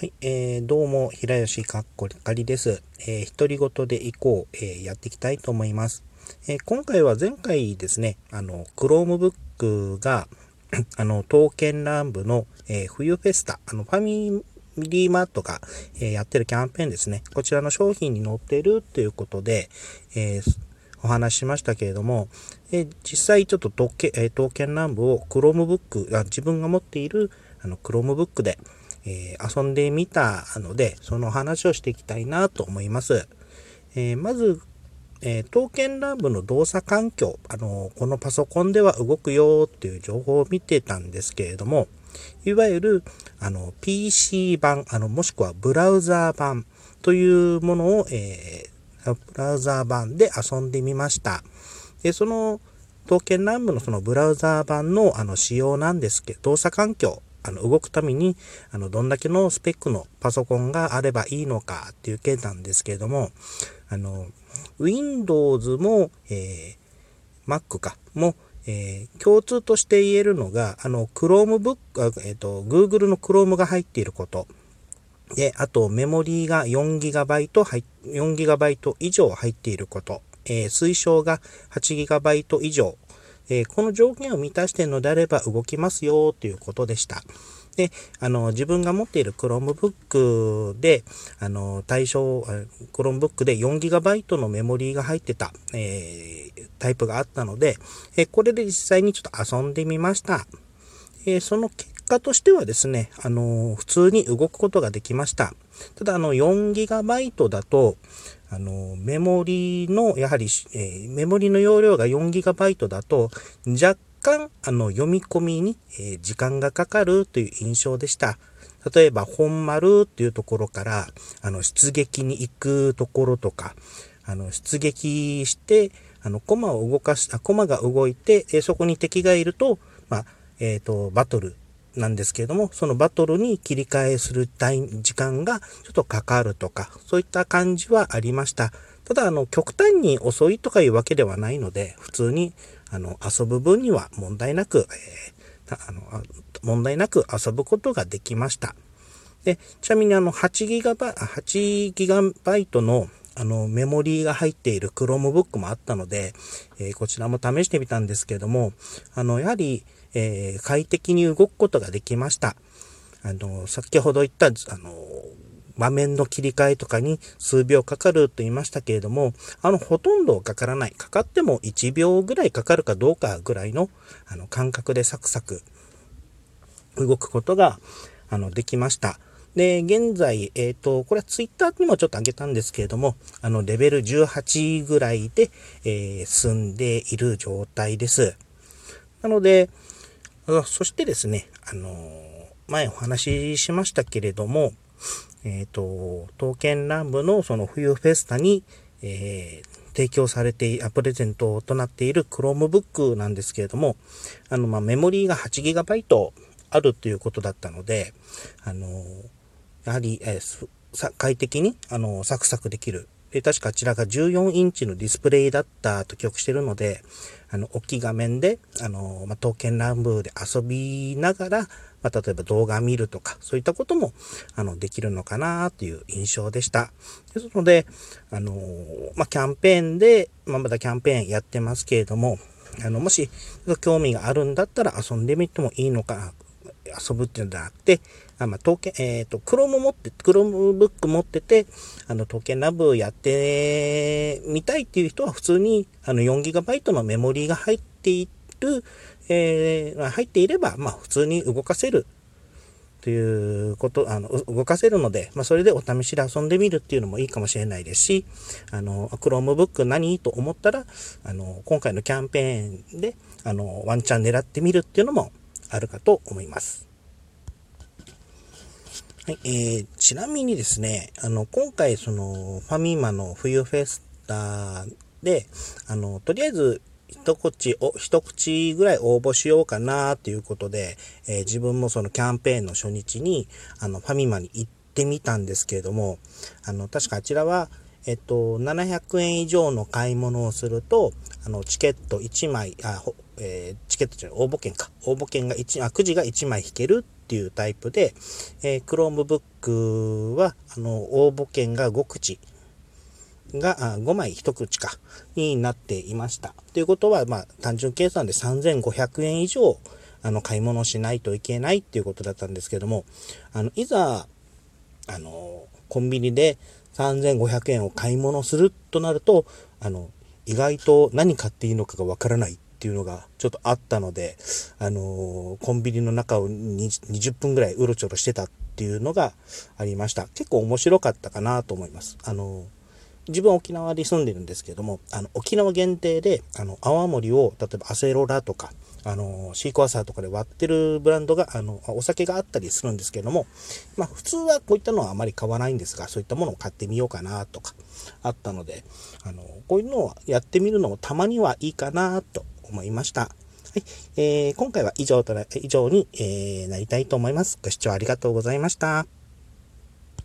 はい、えー、どうも、平吉かっこりかりです。えー、独り言でいこう、えー、やっていきたいと思います。えー、今回は前回ですね、あの、Chromebook が、あの、刀剣乱舞の、えー、冬フェスタ、あの、ファミリーマートが、えー、やってるキャンペーンですね。こちらの商品に載ってるということで、えー、お話ししましたけれども、え、実際ちょっと刀剣、え、刀剣乱舞を Chromebook、自分が持っているあの Chromebook で、えー、遊んでみたので、その話をしていきたいなと思います。えー、まず、えー、刀剣乱舞の動作環境、あのこのパソコンでは動くよっていう情報を見てたんですけれども、いわゆるあの PC 版、あのもしくはブラウザー版というものを、えー、ブラウザー版で遊んでみました。でその刀剣乱舞のそのブラウザー版のあの仕様なんですけど、動作環境、あの、動くために、あの、どんだけのスペックのパソコンがあればいいのかっていう件なんですけれども、あの、Windows も、えー、Mac か、も、えー、共通として言えるのが、あの、Chromebook、えっ、ー、と、Google の Chrome が入っていること。で、あと、メモリーが 4GB、4GB 以上入っていること。えー、推奨が 8GB 以上えー、この条件を満たしているのであれば動きますよということでした。で、あの、自分が持っている Chromebook で、あの、対象、Chromebook で 4GB のメモリーが入ってた、えー、タイプがあったので、え、これで実際にちょっと遊んでみました。えその結果としてはですね、あの、普通に動くことができました。ただ、あの、4GB だと、あの、メモリの、やはり、えー、メモリの容量が 4GB だと、若干、あの、読み込みに、えー、時間がかかるという印象でした。例えば、本丸っていうところから、あの、出撃に行くところとか、あの、出撃して、あの、コマを動かし、あ、コマが動いて、えー、そこに敵がいると、まあ、えっ、と、バトルなんですけれども、そのバトルに切り替えする時間がちょっとかかるとか、そういった感じはありました。ただ、あの、極端に遅いとかいうわけではないので、普通に、あの、遊ぶ分には問題なく、えー、あの、問題なく遊ぶことができました。で、ちなみにあの、8ギガバ、8ギガバイトのあの、メモリーが入っている Chromebook もあったので、えー、こちらも試してみたんですけれども、あの、やはり、えー、快適に動くことができました。あの、先ほど言った、あの、場面の切り替えとかに数秒かかると言いましたけれども、あの、ほとんどかからない。かかっても1秒ぐらいかかるかどうかぐらいの、あの、感覚でサクサク動くことが、あの、できました。で、現在、えっ、ー、と、これはツイッターにもちょっと上げたんですけれども、あの、レベル18ぐらいで、えー、進んでいる状態です。なので、そしてですね、あの前お話ししましたけれども、えっ、ー、と、刀剣乱舞のその冬フェスタに、えー、提供されて、プレゼントとなっている Chromebook なんですけれども、あの、まあ、メモリーが 8GB あるということだったので、あの、やはり、えー、快適に、あの、サクサクできる。で、確かあちらが14インチのディスプレイだったと記憶してるので、あの、大きい画面で、あの、まあ、刀剣乱舞で遊びながら、まあ、例えば動画見るとか、そういったことも、あの、できるのかなという印象でした。ですので、あの、まあ、キャンペーンで、まあ、まだキャンペーンやってますけれども、あの、もし、興味があるんだったら遊んでみてもいいのかな、遊ぶっていうんじゃなくて、あまあ、刀剣、えっ、ー、と、クローム持って、クロームブック持ってて、あの、刀剣乱舞やってみたいっていう人は普通に、あの、4GB のメモリーが入っている、えー、入っていれば、まあ、普通に動かせるということ、あの、動かせるので、まあ、それでお試しで遊んでみるっていうのもいいかもしれないですし、あの、クロームブック何？と思ったら、あの、今回のキャンペーンで、あの、ワンチャン狙ってみるっていうのもあるかと思います。はい、えー、ちなみにですね、あの、今回その、ファミマの冬フェスタで、あの、とりあえず、一口、お、一口ぐらい応募しようかなということで、えー、自分もそのキャンペーンの初日に、あの、ファミマに行ってみたんですけれども、あの、確かあちらは、えっと、700円以上の買い物をすると、あの、チケット1枚、あ、えー、チケットじゃない、応募券か。応募券が1、あ、くじが1枚引けるっていうタイプで、えー、Chromebook は、あの、応募券が5口が、あ5枚1口か、になっていました。ということは、まあ、単純計算で3500円以上、あの、買い物しないといけないっていうことだったんですけども、あの、いざ、あの、コンビニで3500円を買い物するとなると、あの、意外と何買っていいのかがわからないっていうのがちょっとあったので、あのコンビニの中を20分ぐらいうろちょろしてたっていうのがありました。結構面白かったかなと思います。あの自分沖縄に住んでるんですけども、あの、沖縄限定で、あの、泡盛を、例えばアセロラとか、あの、シークワーサーとかで割ってるブランドが、あの、お酒があったりするんですけども、まあ、普通はこういったのはあまり買わないんですが、そういったものを買ってみようかなとか、あったので、あの、こういうのをやってみるのもたまにはいいかなと思いました。はい。えー、今回は以上とな、以上に、えー、なりたいと思います。ご視聴ありがとうございました。